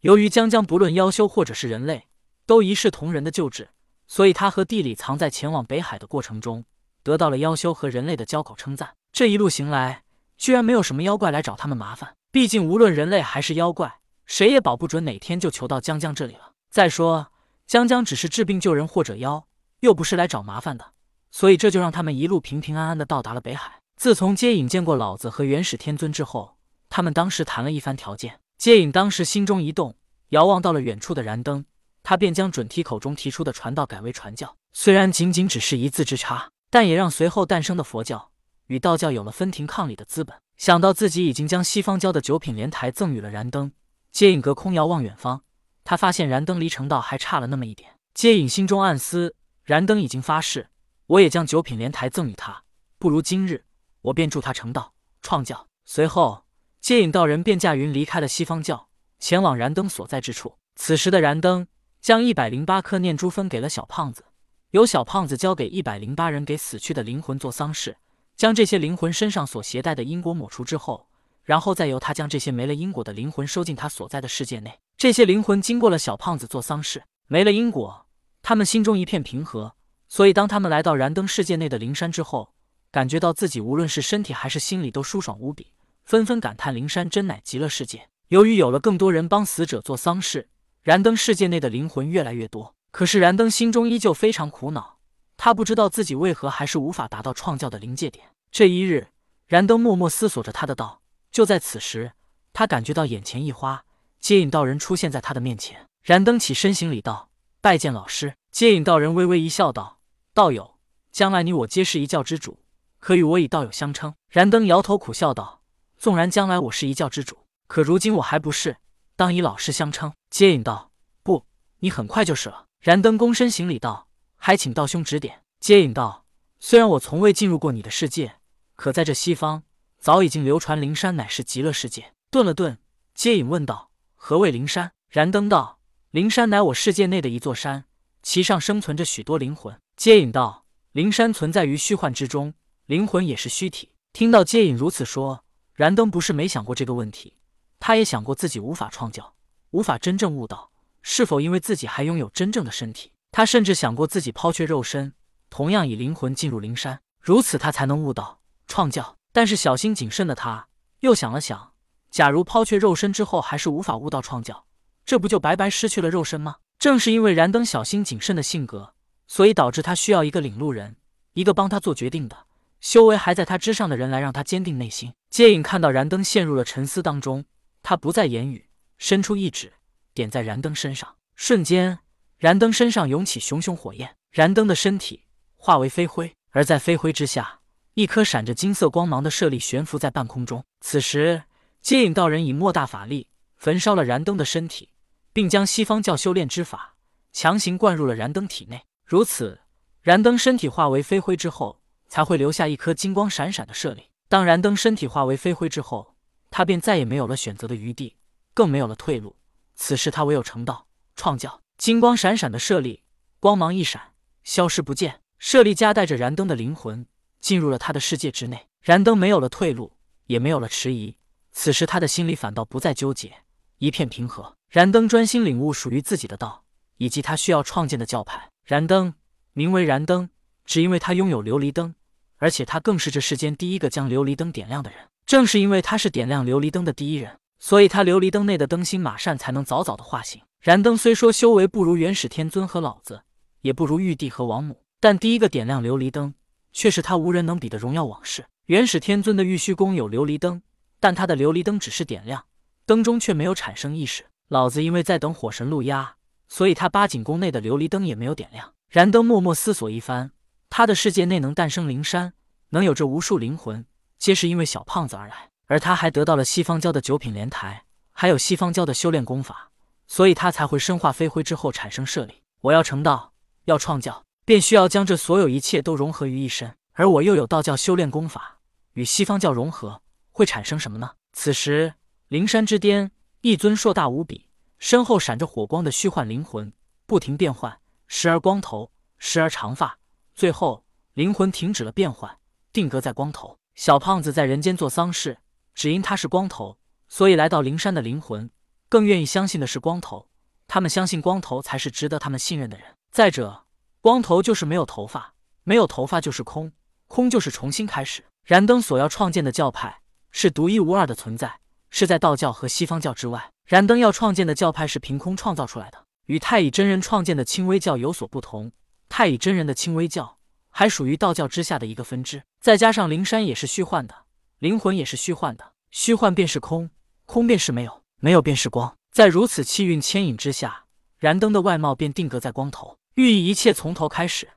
由于江江不论妖修或者是人类，都一视同仁的救治，所以他和地里藏在前往北海的过程中，得到了妖修和人类的交口称赞。这一路行来，居然没有什么妖怪来找他们麻烦。毕竟无论人类还是妖怪，谁也保不准哪天就求到江江这里了。再说，江江只是治病救人或者妖，又不是来找麻烦的，所以这就让他们一路平平安安的到达了北海。自从接引见过老子和元始天尊之后，他们当时谈了一番条件。接引当时心中一动，遥望到了远处的燃灯，他便将准提口中提出的传道改为传教。虽然仅仅只是一字之差，但也让随后诞生的佛教与道教有了分庭抗礼的资本。想到自己已经将西方教的九品莲台赠予了燃灯，接引隔空遥望远方，他发现燃灯离成道还差了那么一点。接引心中暗思：燃灯已经发誓，我也将九品莲台赠予他，不如今日我便助他成道创教。随后。接引道人便驾云离开了西方教，前往燃灯所在之处。此时的燃灯将一百零八颗念珠分给了小胖子，由小胖子交给一百零八人给死去的灵魂做丧事，将这些灵魂身上所携带的因果抹除之后，然后再由他将这些没了因果的灵魂收进他所在的世界内。这些灵魂经过了小胖子做丧事，没了因果，他们心中一片平和。所以当他们来到燃灯世界内的灵山之后，感觉到自己无论是身体还是心里都舒爽无比。纷纷感叹：“灵山真乃极乐世界。”由于有了更多人帮死者做丧事，燃灯世界内的灵魂越来越多。可是燃灯心中依旧非常苦恼，他不知道自己为何还是无法达到创教的临界点。这一日，燃灯默默思索着他的道。就在此时，他感觉到眼前一花，接引道人出现在他的面前。燃灯起身行礼道：“拜见老师。”接引道人微微一笑道：“道友，将来你我皆是一教之主，可与我以道友相称。”燃灯摇头苦笑道。纵然将来我是一教之主，可如今我还不是，当以老师相称。接引道：“不，你很快就是了。”燃灯躬身行礼道：“还请道兄指点。”接引道：“虽然我从未进入过你的世界，可在这西方早已经流传灵山乃是极乐世界。”顿了顿，接引问道：“何谓灵山？”燃灯道：“灵山乃我世界内的一座山，其上生存着许多灵魂。”接引道：“灵山存在于虚幻之中，灵魂也是虚体。”听到接引如此说。燃灯不是没想过这个问题，他也想过自己无法创教，无法真正悟道，是否因为自己还拥有真正的身体？他甚至想过自己抛却肉身，同样以灵魂进入灵山，如此他才能悟道创教。但是小心谨慎的他又想了想，假如抛却肉身之后还是无法悟道创教，这不就白白失去了肉身吗？正是因为燃灯小心谨慎的性格，所以导致他需要一个领路人，一个帮他做决定的。修为还在他之上的人来让他坚定内心。接引看到燃灯陷入了沉思当中，他不再言语，伸出一指点在燃灯身上，瞬间，燃灯身上涌起熊熊火焰，燃灯的身体化为飞灰，而在飞灰之下，一颗闪着金色光芒的舍利悬浮在半空中。此时，接引道人以莫大法力焚烧了燃灯的身体，并将西方教修炼之法强行灌入了燃灯体内。如此，燃灯身体化为飞灰之后。才会留下一颗金光闪闪的舍利。当燃灯身体化为飞灰之后，他便再也没有了选择的余地，更没有了退路。此时他唯有成道创教。金光闪闪的舍利，光芒一闪，消失不见。舍利夹带着燃灯的灵魂进入了他的世界之内。燃灯没有了退路，也没有了迟疑。此时他的心里反倒不再纠结，一片平和。燃灯专心领悟属于自己的道，以及他需要创建的教派。燃灯名为燃灯，只因为他拥有琉璃灯。而且他更是这世间第一个将琉璃灯点亮的人。正是因为他是点亮琉璃灯的第一人，所以他琉璃灯内的灯芯马善才能早早的化形。燃灯虽说修为不如元始天尊和老子，也不如玉帝和王母，但第一个点亮琉璃灯，却是他无人能比的荣耀往事。元始天尊的玉虚宫有琉璃灯，但他的琉璃灯只是点亮，灯中却没有产生意识。老子因为在等火神路压，所以他八景宫内的琉璃灯也没有点亮。燃灯默默思索一番。他的世界内能诞生灵山，能有这无数灵魂，皆是因为小胖子而来。而他还得到了西方教的九品莲台，还有西方教的修炼功法，所以他才会身化飞灰之后产生舍利。我要成道，要创教，便需要将这所有一切都融合于一身。而我又有道教修炼功法，与西方教融合，会产生什么呢？此时，灵山之巅，一尊硕大无比、身后闪着火光的虚幻灵魂不停变换，时而光头，时而长发。最后，灵魂停止了变换，定格在光头。小胖子在人间做丧事，只因他是光头，所以来到灵山的灵魂更愿意相信的是光头。他们相信光头才是值得他们信任的人。再者，光头就是没有头发，没有头发就是空，空就是重新开始。燃灯所要创建的教派是独一无二的存在，是在道教和西方教之外。燃灯要创建的教派是凭空创造出来的，与太乙真人创建的清微教有所不同。太乙真人的清微教还属于道教之下的一个分支，再加上灵山也是虚幻的，灵魂也是虚幻的，虚幻便是空，空便是没有，没有便是光。在如此气运牵引之下，燃灯的外貌便定格在光头，寓意一切从头开始。